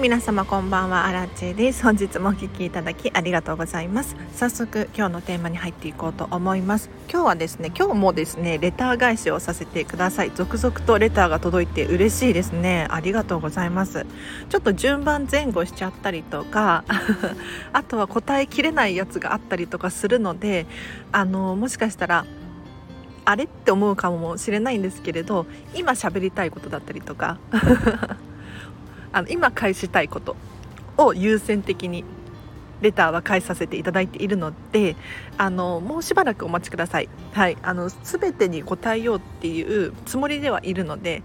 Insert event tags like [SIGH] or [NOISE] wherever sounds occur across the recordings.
皆様こんばんはアラチェです。本日もお聞きいただきありがとうございます。早速今日のテーマに入っていこうと思います。今日はですね今日もですねレター返しをさせてください。続々とレターが届いて嬉しいですね。ありがとうございます。ちょっと順番前後しちゃったりとか [LAUGHS] あとは答えきれないやつがあったりとかするのであのもしかしたらあれって思うかもしれないんですけれど今喋りたいことだったりとかあの今返したいことを優先的にレターは返させていただいているのであのもうしばらくお待ちください、はい、あの全てに答えようっていうつもりではいるので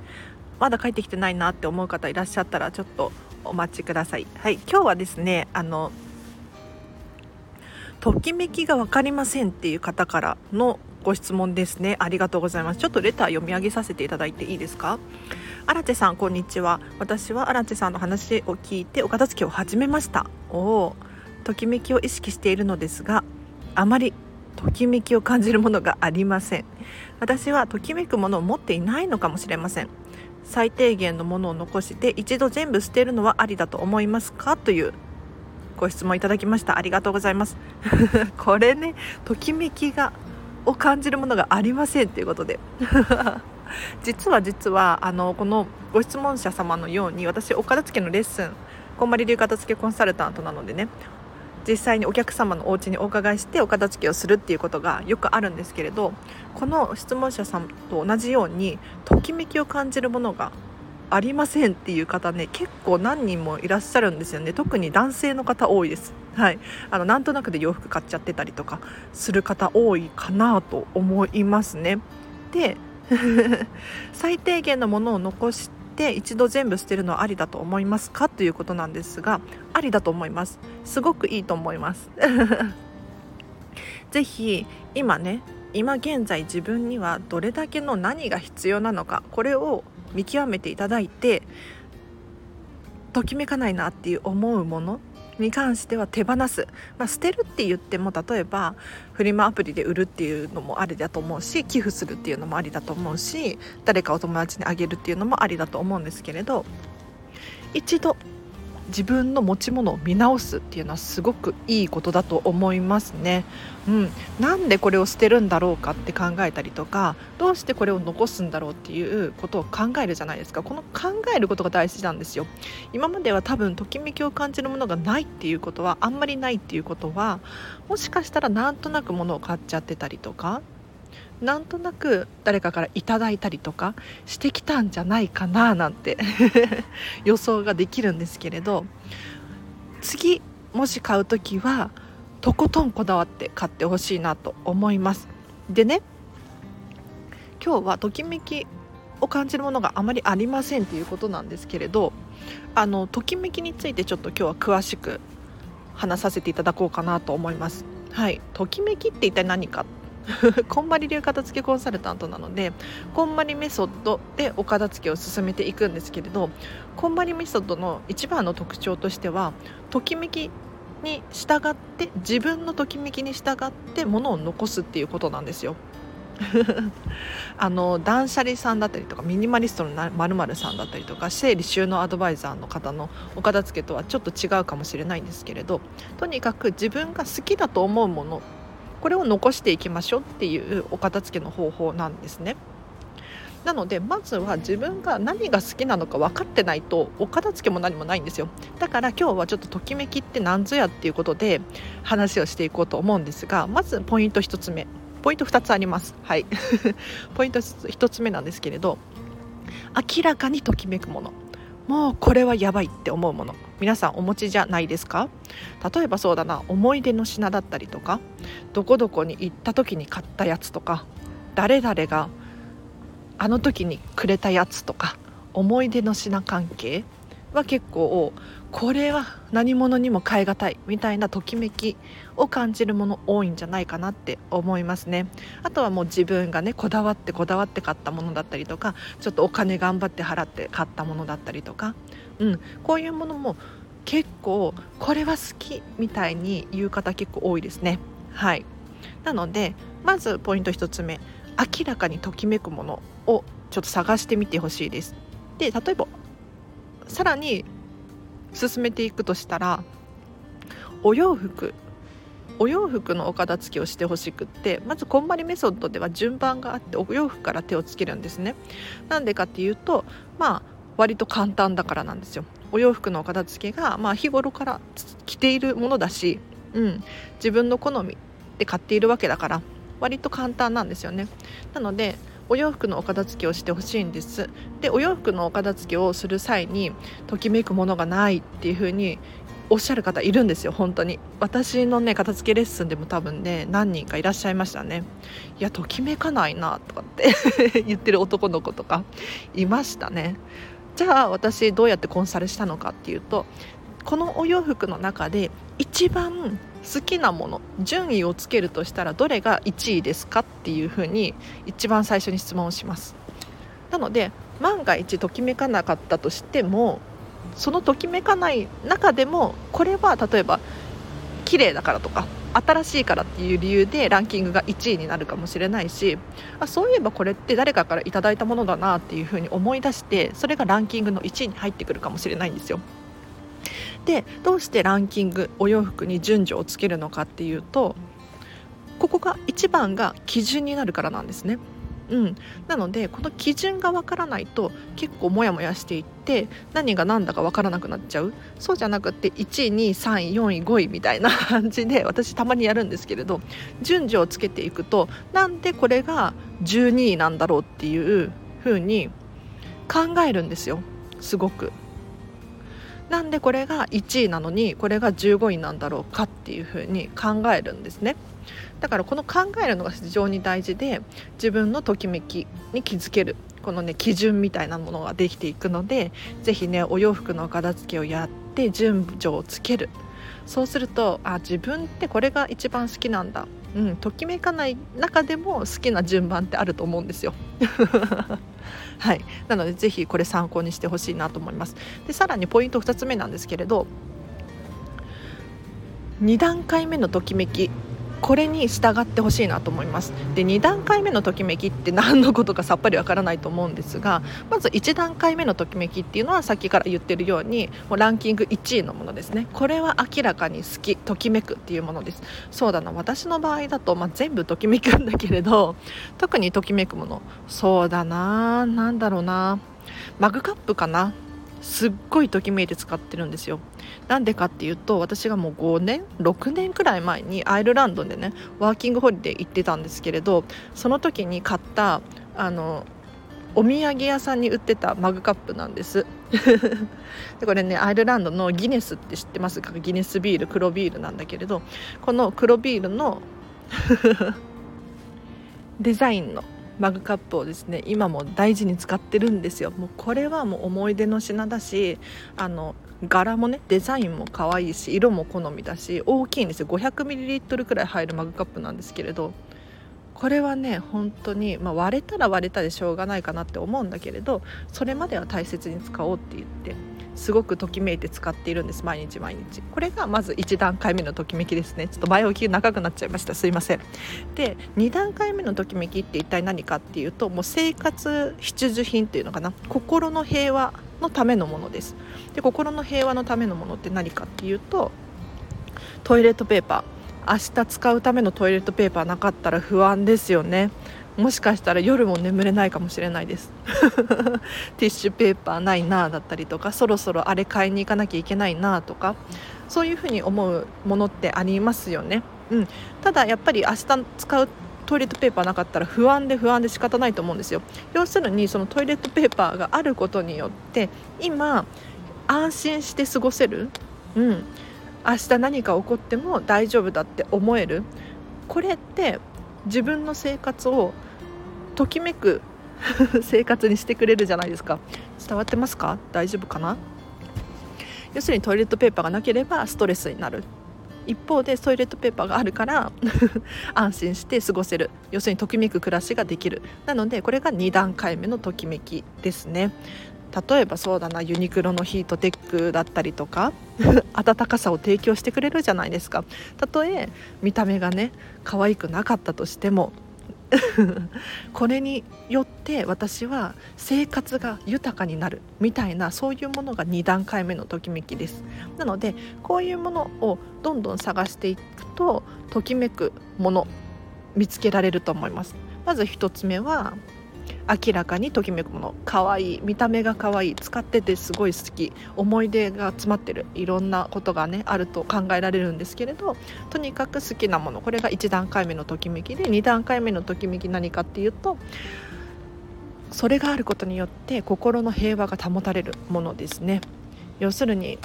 まだ帰ってきてないなって思う方いらっしゃったらちょっとお待ちください、はい、今日はですねあのときめきが分かりませんっていう方からのご質問ですね。ありがとうございます。ちょっとレター読み上げさせていただいていいですか？荒地さんこんにちは。私は荒地さんの話を聞いてお片付けを始めました。おお。ときめきを意識しているのですがあまりときめきを感じるものがありません。私はときめくものを持っていないのかもしれません。最低限のものを残して一度全部捨てるのはありだと思いますか？というご質問いただきました。ありがとうございます。[LAUGHS] これねときめきがを感じるものがありませんということで。[LAUGHS] 実は実はあのこのご質問者様のように私お片付けのレッスンこんまり流片付けコンサルタントなのでね。実際にお客様のお家にお伺いしてお片付けをするっていうことがよくあるんですけれどこの質問者さんと同じようにときめきを感じるものがありませんっていう方ね結構何人もいらっしゃるんですよね。特に男性の方多いです。はい。あのなんとなくで洋服買っちゃってたりとかする方多いかなと思いますね。で [LAUGHS] 最低限のものを残して一度全部捨てるのはありだと思いますか？ということなんですがありだと思います。すごくいいと思います。[LAUGHS] ぜひ今ね今現在自分にはどれだけの何が必要なのかこれを見極めていただいてときめかないなっていう思うものに関しては手放す、まあ、捨てるって言っても例えばフリマアプリで売るっていうのもありだと思うし寄付するっていうのもありだと思うし誰かお友達にあげるっていうのもありだと思うんですけれど一度自分の持ち物を見直すっていうのはすごくいいことだと思いますね。うん、なんでこれを捨てるんだろうかって考えたりとかどうしてこれを残すんだろうっていうことを考えるじゃないですか。この考えることが大事なんですよ。今までは多分ときめきを感じるものがないっていうことはあんまりないっていうことはもしかしたらなんとなく物を買っちゃってたりとかなんとなく誰かからいただいたりとかしてきたんじゃないかななんて [LAUGHS] 予想ができるんですけれど次もし買う時はとことんこだわって買ってほしいなと思います。でね今日はときめきを感じるものがあまりありませんということなんですけれどあのときめきについてちょっと今日は詳しく話させていただこうかなと思います。はい。ときめきって一体何か [LAUGHS] こんまり流片付けコンサルタントなのでこんまりメソッドでお片付けを進めていくんですけれどこんまりメソッドの一番の特徴としてはときめきに従って自分のときめきに従ってものを残すっていうことなんですよ。[LAUGHS] あの断捨離さんだったりとかミニマリストのまるさんだったりとか整理収納アドバイザーの方のお片付けとはちょっと違うかもしれないんですけれどとにかく自分が好きだと思うものこれを残していきましょうっていうお片付けの方法なんですね。なのでまずは自分が何が好きなのか分かってないとお片付けも何もないんですよ。だから今日はちょっとときめきって何ぞやっていうことで話をしていこうと思うんですがまずポイント1つ目。ポイント2つあります。はい。[LAUGHS] ポイント1つ目なんですけれど明らかにときめくもの。もうこれはやばいって思うもの。皆さんお持ちじゃないですか？例えばそうだな。思い出の品だったりとか。どこどこに行った時に買ったやつとか。誰々があの時にくれたやつとか。思い出の品関係は結構これは何者にも代え難いみたいなときめきを感じるもの多いんじゃないかなって思いますね。あとはもう自分がねこだわってこだわって買ったものだったりとかちょっとお金頑張って払って買ったものだったりとか、うん、こういうものも結構これは好きみたいに言う方結構多いですね。はい。なのでまずポイント1つ目。明らかにときめくものをちょっと探してみてほしいです。で例えばさらに進めていくとしたらお洋服お洋服のお片付けをしてほしくってまずこんまりメソッドでは順番があってお洋服から手をつけるんですね。なんでかっていうとまあ割と簡単だからなんですよ。お洋服のお片付けがまあ日頃から着ているものだし、うん、自分の好みで買っているわけだから割と簡単なんですよね。なのでお洋服のお片付けをしてほしいんです。でお洋服のお片付けをする際にときめくものがないっていう風におっしゃる方いるんですよ本当に。私のね片付けレッスンでも多分ね何人かいらっしゃいましたね。いやときめかないなとかって [LAUGHS] 言ってる男の子とかいましたね。じゃあ私どうやってコンサルしたのかっていうとこのお洋服の中で一番好きなもの順位をつけるとしたらどれが1位ですかっていうふうに一番最初に質問をしますなので万が一ときめかなかったとしてもそのときめかない中でもこれは例えば綺麗だからとか新しいからっていう理由でランキングが1位になるかもしれないしあそういえばこれって誰かからいただいたものだなっていうふうに思い出してそれがランキングの1位に入ってくるかもしれないんですよ。でどうしてランキングお洋服に順序をつけるのかっていうとここが1番が基準になるからなんですね。うん、なのでこの基準がわからないと結構モヤモヤしていって何が何だかわからなくなっちゃうそうじゃなくて1位2位3位4位5位みたいな感じで私たまにやるんですけれど順序をつけていくとなんでこれが12位なんだろうっていう風に考えるんですよすごく。なんでこれが1位なのにこれが15位なんだろうかっていうふうに考えるんですね。だからこの考えるのが非常に大事で自分のときめきに気づけるこのね基準みたいなものができていくので是非ねお洋服の片付けをやって順序をつける。そうするとあ自分ってこれが一番好きなんだ。うん、ときめかない中でも好きな順番ってあると思うんですよ。はい、なのでぜひこれ参考にしてほしいなと思います。でさらにポイント2つ目なんですけれど2段階目のときめきこれに従ってほしいなと思います。で2段階目のときめきって何のことかさっぱりわからないと思うんですがまず1段階目のときめきっていうのはさっきから言ってるようにもうランキング1位のものですね。これは明らかに好きときめくっていうものです。そうだな私の場合だと、まあ、全部ときめくんだけれど特にときめくもの。そうだな何だろうな。マグカップかな。すっごいときめいて使ってるんですよ。なんでかっていうと私がもう5年6年くらい前にアイルランドでねワーキングホリデー行ってたんですけれどその時に買ったあのお土産屋さんに売ってたマグカップなんです。[LAUGHS] でこれねアイルランドのギネスって知ってますか？ギネスビール黒ビールなんだけれどこの黒ビールの [LAUGHS] デザインのマグカップをですね今も大事に使ってるんですよ。もうこれはもう思い出の品だしあの柄もねデザインも可愛いし色も好みだし大きいんですよ。500ml くらい入るマグカップなんですけれどこれはね本当にまあ、割れたら割れたでしょうがないかなって思うんだけれどそれまでは大切に使おうって言ってすごくときめいて使っているんです毎日毎日。これがまず1段階目のときめきですね。ちょっと前置き長くなっちゃいました。すいません。で2段階目のときめきって一体何かっていうともう生活必需品っていうのかな。心の平和のためのものです。で心の平和のためのものって何かっていうとトイレットペーパー。明日使うためのトイレットペーパーなかったら不安ですよね。もしかしたら夜も眠れないかもしれないです。[LAUGHS] ティッシュペーパーないなだったりとかそろそろあれ買いに行かなきゃいけないなとかそういうふうに思うものってありますよね、うん、ただやっぱり明日使うトイレットペーパーなかったら不安で不安で仕方ないと思うんですよ。要するにそのトイレットペーパーがあることによって今安心して過ごせる、うん、明日何か起こっても大丈夫だって思える。これって自分の生活をときめく [LAUGHS] 生活にしてくれるじゃないですか。伝わってますか？大丈夫かな？要するにトイレットペーパーがなければストレスになる。一方でトイレットペーパーがあるから [LAUGHS] 安心して過ごせる。要するにときめく暮らしができる。なのでこれが2段階目のときめきですね。例えばそうだなユニクロのヒートテックだったりとか [LAUGHS] 暖かさを提供してくれるじゃないですか。たとえ見た目がね可愛くなかったとしても [LAUGHS] これによって私は生活が豊かになるみたいなそういうものが2段階目のときめきです。なのでこういうものをどんどん探していくとときめくもの見つけられると思います。まず1つ目は明らかにときめくもの。可愛い見た目が可愛い。使っててすごい好き思い出が詰まってる。いろんなことがねあると考えられるんですけれどとにかく好きなものこれが1段階目のときめきで2段階目のときめき何かっていうとそれがあることによって心の平和が保たれるものですね。要するに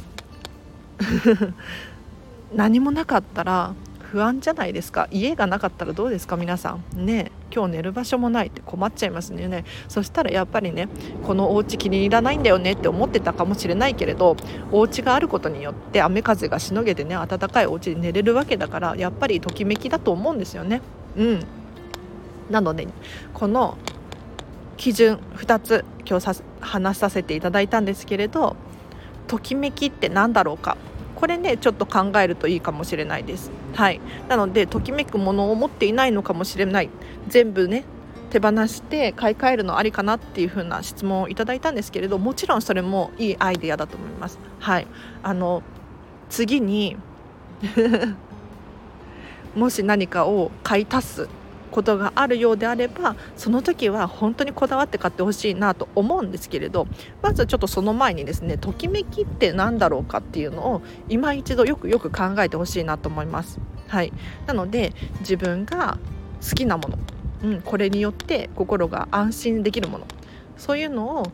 [LAUGHS] 何もなかったら不安じゃないですか。家がなかったらどうですか？皆さん。ね今日寝る場所もないって困っちゃいますね。そしたらやっぱりねこのお家気に入らないんだよねって思ってたかもしれないけれどお家があることによって雨風がしのげてね暖かいお家に寝れるわけだからやっぱりときめきだと思うんですよね。うん。なのでこの基準2つ今日話させていただいたんですけれどときめきって何だろうか？これねちょっと考えるといいかもしれないです。はい。なのでときめくものを持っていないのかもしれない。全部ね手放して買い替えるのありかなっていう風な質問をいただいたんですけれどもちろんそれもいいアイデアだと思います。はい。あの次に [LAUGHS] もし何かを買い足す。ことがあるようであればその時は本当にこだわって買ってほしいなと思うんですけれどまずちょっとその前にですねときめきって何だろうかっていうのを今一度よくよく考えてほしいなと思います。はい、なので自分が好きなもの、うん、これによって心が安心できるものそういうのを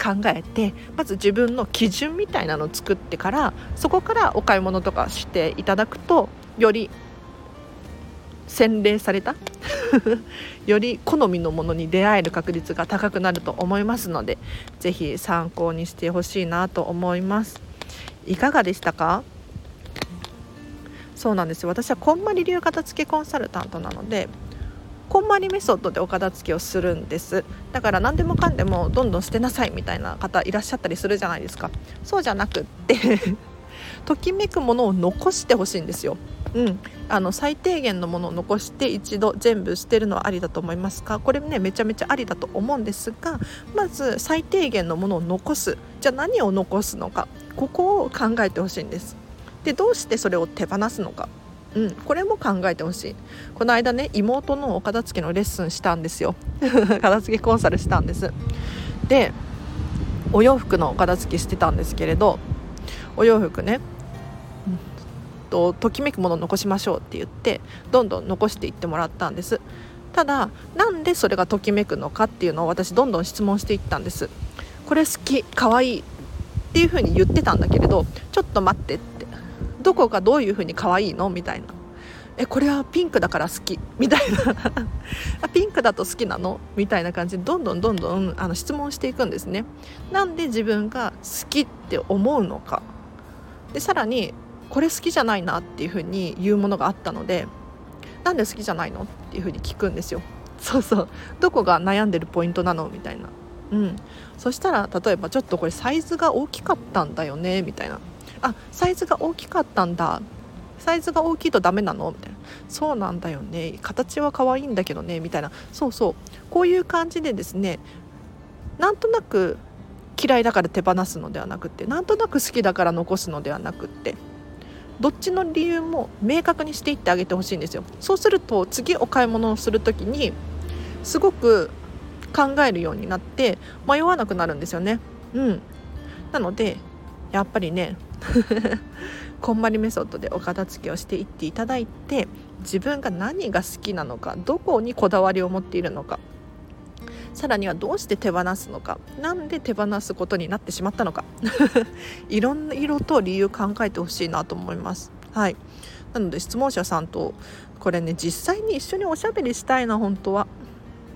考えてまず自分の基準みたいなのを作ってからそこからお買い物とかしていただくとより洗練された？[LAUGHS] より好みのものに出会える確率が高くなると思いますので是非参考にしてほしいなと思います。いかがでしたか？そうなんです私はこんまり流片付けコンサルタントなのでこんまりメソッドでお片付けをするんです。だから何でもかんでもどんどん捨てなさいみたいな方いらっしゃったりするじゃないですか。そうじゃなくってときめくものを残してほしいんですよ。うん、あの最低限のものを残して一度全部捨てるのはありだと思いますか？これねめちゃめちゃありだと思うんですがまず最低限のものを残す。じゃあ何を残すのか？ここを考えてほしいんです。でどうしてそれを手放すのか？うん、これも考えてほしい。この間ね妹のお片付けのレッスンしたんですよ。[LAUGHS] 片付けコンサルしたんです。でお洋服のお片付けしてたんですけれどお洋服ね。とときめくものを残しましょうって言ってどんどん残していってもらったんです。ただなんでそれがときめくのかっていうのを私どんどん質問していったんです。これ好きかわいいっていう風に言ってたんだけれどちょっと待ってって。どこがどういう風に可愛いのみたいな。えこれはピンクだから好き。みたいな。[LAUGHS] ピンクだと好きなの？みたいな感じでどんどんどんどんあの質問していくんですね。なんで自分が好きって思うのか。でさらにこれ好きじゃないなっていうふうに言うものがあったのでなんで好きじゃないのっていうふうに聞くんですよ。[LAUGHS] そうそう。どこが悩んでるポイントなのみたいな。うん。そしたら例えばちょっとこれサイズが大きかったんだよねみたいな。あサイズが大きかったんだ。サイズが大きいとダメなのみたいな。そうなんだよね。形は可愛いんだけどねみたいな。そうそう。こういう感じでですねなんとなく嫌いだから手放すのではなくってなんとなく好きだから残すのではなくってどっちの理由も明確にしていってあげてほしいんですよ。そうすると次お買い物をする時にすごく考えるようになって迷わなくなるんですよね。うん。なのでやっぱりね [LAUGHS] こんまりメソッドでお片付けをしていっていただいて自分が何が好きなのかどこにこだわりを持っているのかさらにはどうして手放すのか。何で手放すことになってしまったのか。[LAUGHS] いろんな色と理由考えてほしいなと思います。はい。なので質問者さんとこれね実際に一緒におしゃべりしたいな本当は。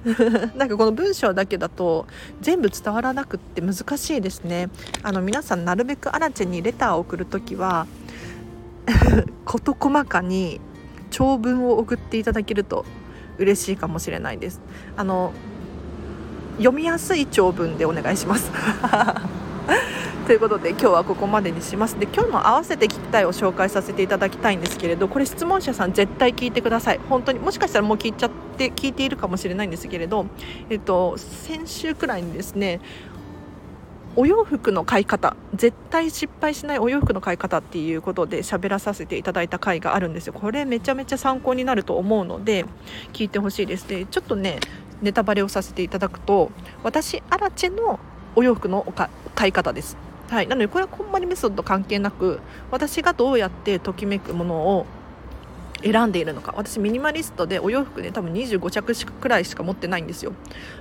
[LAUGHS] なんかこの文章だけだと全部伝わらなくって難しいですね。あの皆さんなるべくアラチェにレターを送るときは [LAUGHS] 事細かに長文を送っていただけると嬉しいかもしれないです。あの読みやすい長文でお願いします。[LAUGHS] ということで今日はここまでにします。で今日も合わせて聞きたいを紹介させていただきたいんですけれどこれ質問者さん絶対聞いてください。本当にもしかしたらもう聞いちゃって聞いているかもしれないんですけれど、えっと、先週くらいにですねお洋服の買い方絶対失敗しないお洋服の買い方っていうことで喋らさせていただいた回があるんですよ。これめちゃめちゃ参考になると思うので聞いてほしいです。でちょっとねネタバレをさせていただくと私アラチェのお洋服の買い方です。はい。なのでこれはこんまりメソッド関係なく私がどうやってときめくものを選んでいるのか私ミニマリストでお洋服ね多分25着くらいしか持ってないんですよ。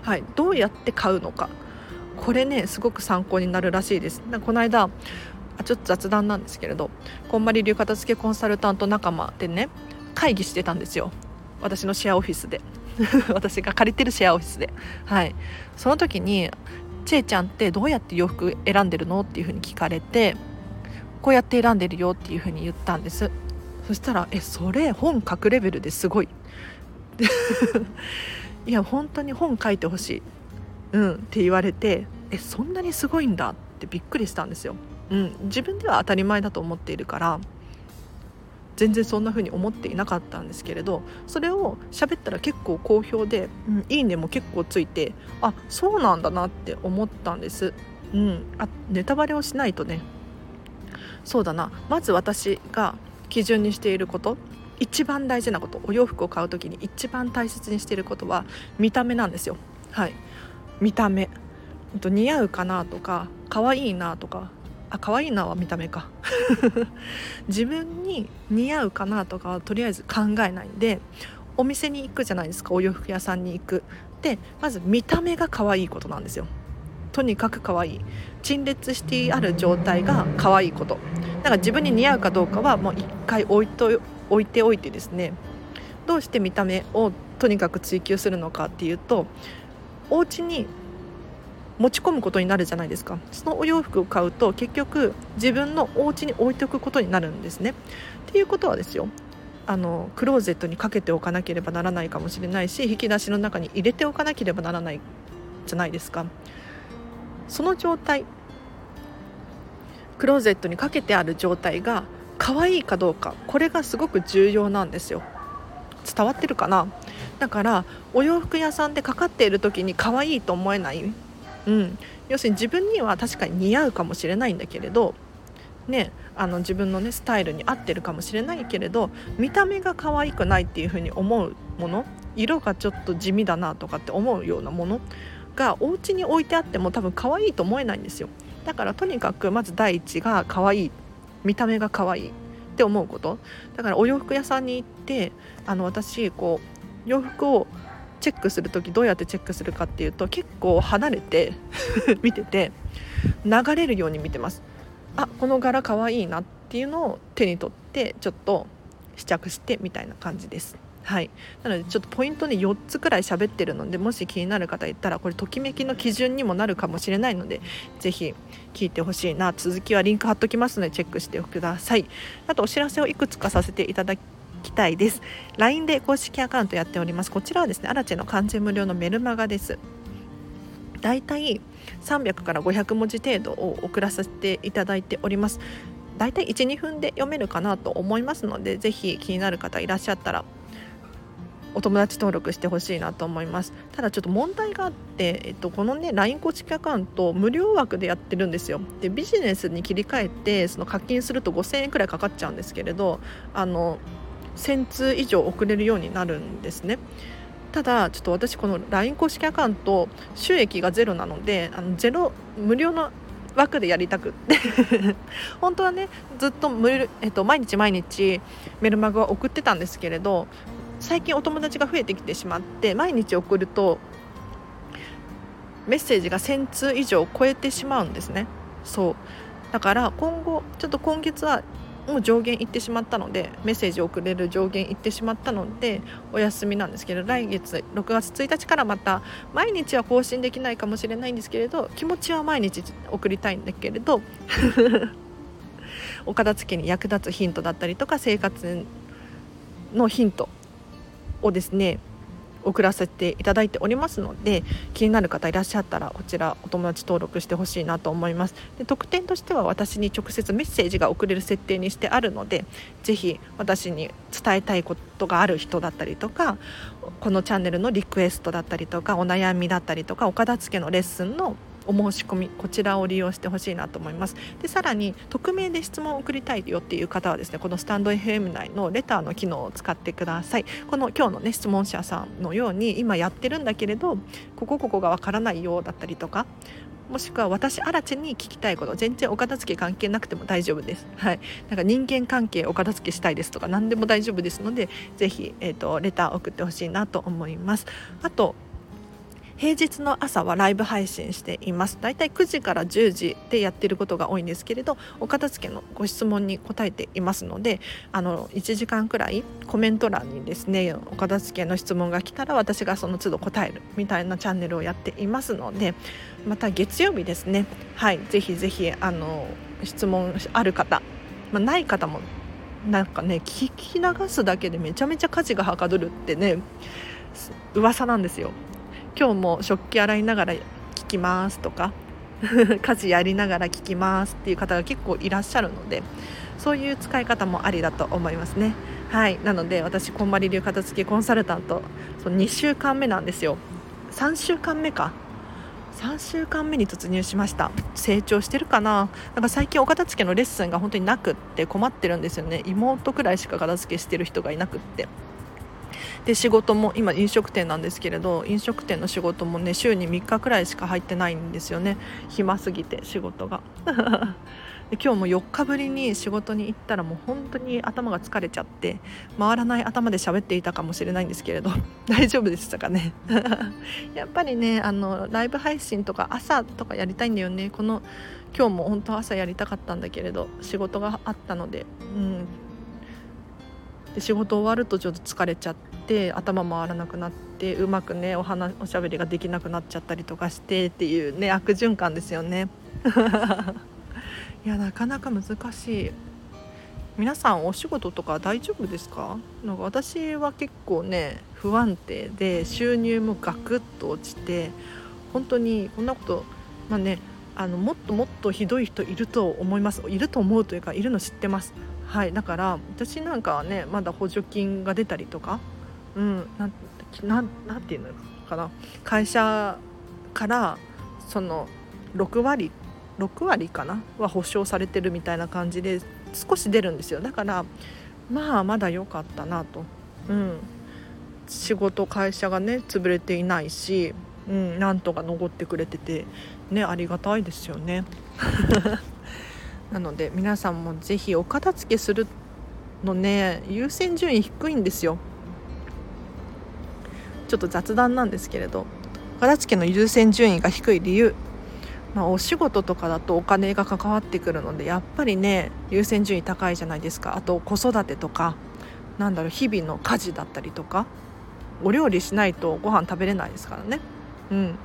はい。どうやって買うのか。これねすごく参考になるらしいです。なこの間あちょっと雑談なんですけれどこんまり流片付けコンサルタント仲間でね会議してたんですよ。私のシェアオフィスで。[LAUGHS] 私が借りてるシェアオフィスで。はい。その時に「ちえちゃんってどうやって洋服選んでるの?」っていうふうに聞かれてこうやって選んでるよっていうふうに言ったんです。そしたら「えそれ本書くレベルですごい」[LAUGHS] いや本当に本書いてほしい。うんって言われてえそんなにすごいんだってびっくりしたんですよ、うん、自分では当たり前だと思っているから全然そんな風に思っていなかったんですけれどそれを喋ったら結構好評で「うん、いいね」も結構ついてあそうなんだなって思ったんです。うん、あネタバレをしないとねそうだなまず私が基準にしていること一番大事なことお洋服を買う時に一番大切にしていることは見た目なんですよ。はい見た目似合うかなとか可愛いなとかあ可愛いなは見た目か。[LAUGHS] 自分に似合うかなとかはとりあえず考えないんでお店に行くじゃないですか。お洋服屋さんに行く。でまず見た目が可愛いことなんですよ。とにかく可愛い。陳列してある状態が可愛いこと。だから自分に似合うかどうかはもう一回置いと置いておいてですね。どうして見た目をとにかく追求するのかっていうとお家に持ち込むことになるじゃないですかそのお洋服を買うと結局自分のお家に置いておくことになるんですね。っていうことはですよあのクローゼットにかけておかなければならないかもしれないし引き出しの中に入れておかなければならないじゃないですか。その状態クローゼットにかけてある状態が可愛いかどうかこれがすごく重要なんですよ。伝わってるかな？だからお洋服屋さんでかかっている時に可愛いと思えない、うん、要するに自分には確かに似合うかもしれないんだけれどねあの自分のねスタイルに合ってるかもしれないけれど見た目が可愛くないっていう風に思うもの色がちょっと地味だなとかって思うようなものがお家に置いてあっても多分可愛いと思えないんですよ。だからとにかくまず第一が可愛い見た目が可愛いって思うこと。だからお洋服屋さんに行ってあの私こう洋服をチェックする時どうやってチェックするかっていうと結構離れて [LAUGHS] 見てて流れるように見てます。あこの柄かわいいなっていうのを手に取ってちょっと試着してみたいな感じです。はい。なのでちょっとポイントね4つくらい喋ってるのでもし気になる方いたらこれときめきの基準にもなるかもしれないので是非聞いてほしいな。続きはリンク貼っときますのでチェックしてください。あとお知らせをいくつかさせていただききたいです。LINE で公式アカウントやっております。こちらはですねアラチェの完全無料のメルマガです。だいたい300から500文字程度を送らせていただいております。だいたい12分で読めるかなと思いますのでぜひ気になる方いらっしゃったらお友達登録してほしいなと思います。ただちょっと問題があって、えっと、このね LINE 公式アカウント無料枠でやってるんですよ。でビジネスに切り替えてその課金すると5000円くらいかかっちゃうんですけれどあの1000通以上送れるようになるんですね。ただちょっと私この LINE 公式アカウント収益がゼロなのであのゼロ無料の枠でやりたくって。[LAUGHS] 本当はねずっと無、えっと、毎日毎日メルマガを送ってたんですけれど最近お友達が増えてきてしまって毎日送るとメッセージが1000通以上超えてしまうんですね。そう。だから今後ちょっと今月はもう上限いってしまったのでメッセージを送れる上限いってしまったのでお休みなんですけど来月6月1日からまた毎日は更新できないかもしれないんですけれど気持ちは毎日送りたいんだけれど [LAUGHS] お片付けに役立つヒントだったりとか生活のヒントをですね送らせていただいておりますので気になる方いらっしゃったらこちらお友達登録してほしいなと思います。で特典としては私に直接メッセージが送れる設定にしてあるのでぜひ私に伝えたいことがある人だったりとかこのチャンネルのリクエストだったりとかお悩みだったりとかお片付けのレッスンのお申し込みこちらを利用してほしいなと思いますでさらに匿名で質問を送りたいよっていう方はですねこのスタンド FM 内のレターの機能を使ってくださいこの今日のね質問者さんのように今やってるんだけれどここここがわからないようだったりとかもしくは私アラチェに聞きたいこと全然お片付け関係なくても大丈夫です。はい、なんか人間関係お片付けしたいですとか何でも大丈夫ですのでぜひ、えーと、レター送ってほしいなと思います。あと平日の朝はライブ配信しています。だいたい9時から10時でやってることが多いんですけれどお片付けのご質問に答えていますのであの1時間くらいコメント欄にですねお片付けの質問が来たら私がその都度答えるみたいなチャンネルをやっていますのでまた月曜日ですね。はいぜひぜひあの質問ある方、まあ、ない方もなんかね聞き流すだけでめちゃめちゃ家事がはかどるってね噂なんですよ。今日も食器洗いながら聞きますとか [LAUGHS] 家事やりながら聞きますっていう方が結構いらっしゃるのでそういう使い方もありだと思いますね。はい。なので私こんまり流片付けコンサルタントそ2週間目なんですよ。3週間目か。3週間目に突入しました。成長してるかな。なんか最近お片付けのレッスンが本当になくって困ってるんですよね。妹くらいしか片付けしてる人がいなくって。で仕事も今飲食店なんですけれど飲食店の仕事もね週に3日くらいしか入ってないんですよね。暇すぎて仕事が。[LAUGHS] で今日も4日ぶりに仕事に行ったらもう本当に頭が疲れちゃって回らない頭で喋っていたかもしれないんですけれど [LAUGHS] 大丈夫でしたかね？[LAUGHS] やっぱりねあのライブ配信とか朝とかやりたいんだよね。この今日も本当朝やりたかったんだけれど仕事があったので、うん、で仕事終わるとちょっと疲れちゃって頭回らなくなってうまくねお話おしゃべりができなくなっちゃったりとかしてっていうね悪循環ですよね。[LAUGHS] いやなかなか難しい。皆さんお仕事とか大丈夫ですか？なんか私は結構ね不安定で収入もガクッと落ちて本当にこんなことまあねあのもっともっとひどい人いると思います。いると思うというかいるの知ってます。はいだから私なんかはねまだ補助金が出たりとかうんなんていうのかな。会社からその6割6割かな？は保証されてるみたいな感じで少し出るんですよ。だからまあまだ良かったなと、うん、仕事会社がね潰れていないし、うん、なんとか残ってくれててねありがたいですよね。なので皆さんも是非お片付けするのね優先順位低いんですよ。ちょっと雑談なんですけれどお片付けの優先順位が低い理由。まあ、お仕事とかだとお金が関わってくるのでやっぱりね優先順位高いじゃないですか。あと子育てとかなんだろう日々の家事だったりとかお料理しないとご飯食べれないですからね。うん。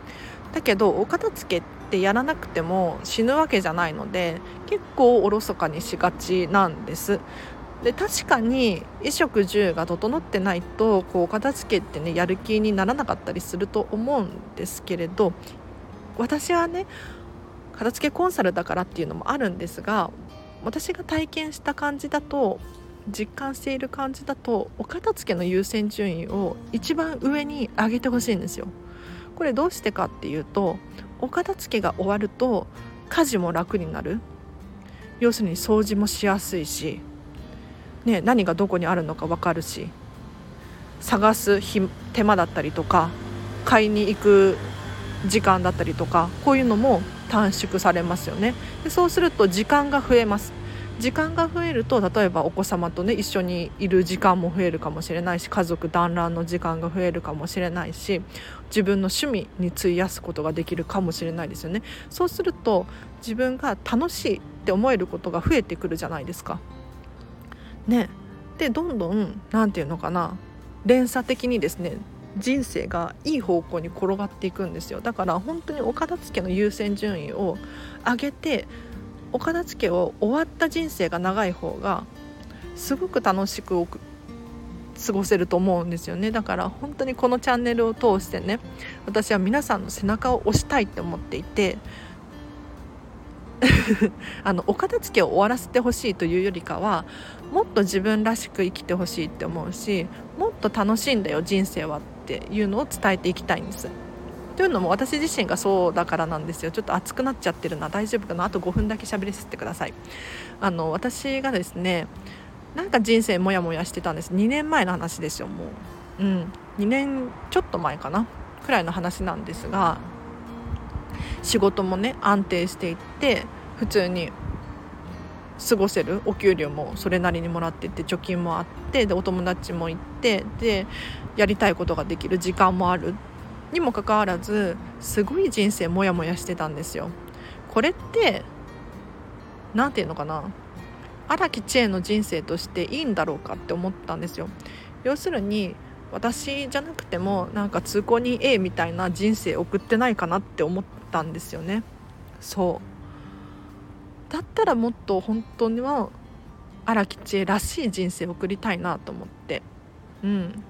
だけどお片付けっってやらなくても死ぬわけじゃないので結構おろそかにしがちなんですで確かに衣食住が整ってないとこう片付けってねやる気にならなかったりすると思うんですけれど私はね片付けコンサルだからっていうのもあるんですが私が体験した感じだと実感している感じだとお片付けの優先順位を一番上に上げてほしいんですよ。これどうしてかっていうとお片付けが終わると家事も楽になる。要するに掃除もしやすいし、ね、何がどこにあるのか分かるし探す手間だったりとか買いに行く時間だったりとかこういうのも短縮されますよね。でそうすると時間が増えます。時間が増えると例えばお子様とね一緒にいる時間も増えるかもしれないし家族団らんの時間が増えるかもしれないし自分の趣味に費やすことができるかもしれないです。よねそうすると自分が楽しいって思えることが増えてくるじゃないですか。ね。でどんどん何て言うのかな。連鎖的にですね人生がいい方向に転がっていくんですよ。だから本当にお片付けの優先順位を上げてお片付けを終わった人生が長い方がすごく楽しく過ごせると思うんですよねだから本当にこのチャンネルを通してね私は皆さんの背中を押したいって思っていて [LAUGHS] あのお片付けを終わらせてほしいというよりかはもっと自分らしく生きてほしいって思うしもっと楽しいんだよ人生はっていうのを伝えていきたいんです。というのも私自身がそうだからなんですよ。ちょっと熱くなっちゃってるな。大丈夫かな。あと5分だけ喋りさせてください。あの私がですねなんか人生モヤモヤしてたんです。2年前の話ですよもう。うん。2年ちょっと前かな。くらいの話なんですが仕事もね安定していって普通に過ごせる。お給料もそれなりにもらってて貯金もあってでお友達も行ってでやりたいことができる時間もある。にもかかわらずすごい人生モヤモヤしてたんですよ。これって何て言うのかな荒木千恵の人生としていいんだろうかって思ったんですよ。要するに私じゃなくてもなんか通行人 A みたいな人生送ってないかなって思ったんですよね。そうだったらもっと本当には荒木千恵らしい人生を送りたいなと思ってうん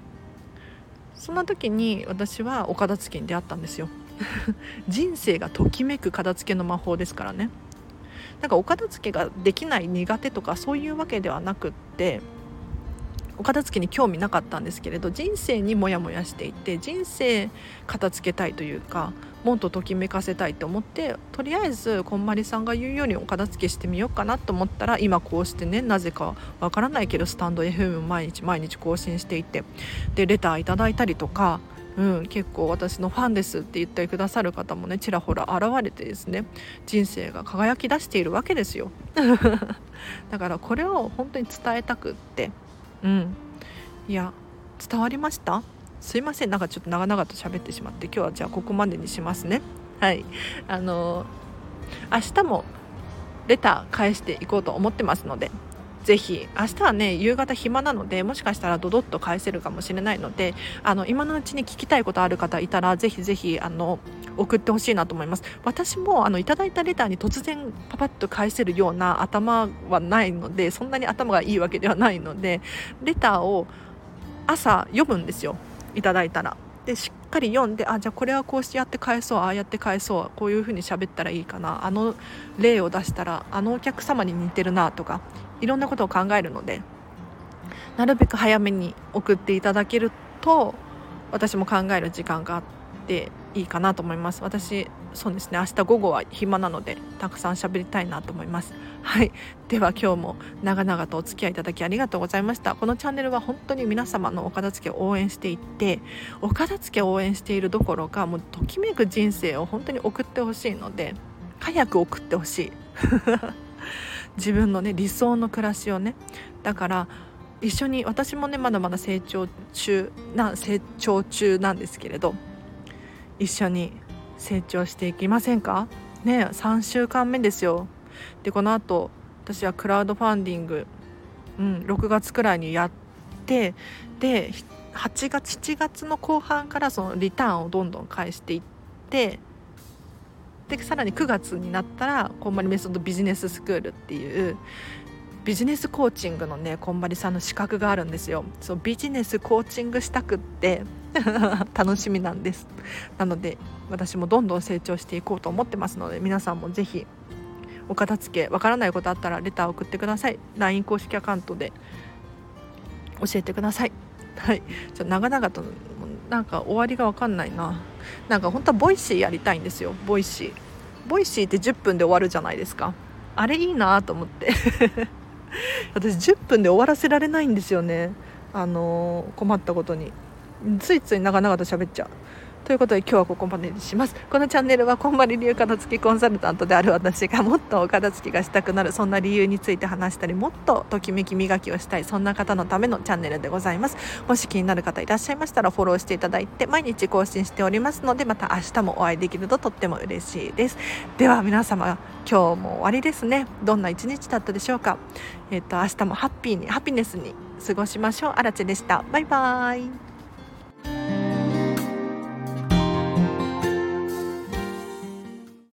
そんな時に私はお片付けに出会ったんですよ。[LAUGHS] 人生がときめく片付けの魔法ですからね。なんかお片付けができない苦手とかそういうわけではなくってお片付けに興味なかったんですけれど人生にモヤモヤしていて人生片付けたいというかもっとときめかせたいと思ってとりあえずこんまりさんが言うようにお片付けしてみようかなと思ったら今こうしてねなぜかわからないけどスタンド FM 毎日毎日更新していてでレターいただいたりとかうん、結構私のファンですって言ってくださる方もねちらほら現れてですね人生が輝き出しているわけですよ。[LAUGHS] だからこれを本当に伝えたくってうん。いや伝わりました？すいません。なんかちょっと長々と喋ってしまって今日はじゃあここまでにしますね。はい。あの明日もレター返していこうと思ってますのでぜひ。明日はね夕方暇なのでもしかしたらドドッと返せるかもしれないのであの今のうちに聞きたいことある方いたらぜひぜひあの送ってほしいなと思います。私もあのいただいたレターに突然パパッと返せるような頭はないのでそんなに頭がいいわけではないのでレターを朝読むんですよ。いただいたら。でしっかり読んであじゃあこれはこうしてやって返そうああやって返そうこういうふうに喋ったらいいかな。あの例を出したらあのお客様に似てるなとかいろんなことを考えるのでなるべく早めに送っていただけると私も考える時間があっていいかなと思います。私そうですね明日午後は暇なのでたくさん喋りたいなと思います。はい。では今日も長々とお付き合いいただきありがとうございました。このチャンネルは本当に皆様のお片付けを応援していってお片付けを応援しているどころかもうときめく人生を本当に送ってほしいので早く送ってほしい。[LAUGHS] 自分のね理想の暮らしをね。だから一緒に私もねまだまだ成長中な成長中なんですけれど一緒に成長していきませんか？ね3週間目ですよ。でこのあと私はクラウドファンディング、うん、6月くらいにやってで8月7月の後半からそのリターンをどんどん返していってでさらに9月になったらこんまりメソッドビジネススクールっていうビジネスコーチングのねこんまりさんの資格があるんですよ。そうビジネスコーチングしたくって [LAUGHS] 楽しみなんです。なので私もどんどん成長していこうと思ってますので皆さんも是非お片付けわからないことあったらレター送ってください。LINE 公式アカウントで教えてください。はい。ちょ長々となんか終わりが分かんないな。なんか本当は Voicyやりたいんですよ。 Voicy。Voicyって10分で終わるじゃないですか。あれいいなと思って。[LAUGHS] 私10分で終わらせられないんですよね。あのー、困ったことに。ついつい長々と喋っちゃう。ということで今日はここまでにします。このチャンネルはこんまり流片付けコンサルタントである私がもっとお片付きがしたくなるそんな理由について話したりもっとときめき磨きをしたいそんな方のためのチャンネルでございます。もし気になる方いらっしゃいましたらフォローしていただいて毎日更新しておりますのでまた明日もお会いできるととっても嬉しいです。では皆様今日も終わりですね。どんな一日だったでしょうか？えっ、ー、と明日もハッピーにハピネスに過ごしましょう。あらでした。バイバーイ。Bye.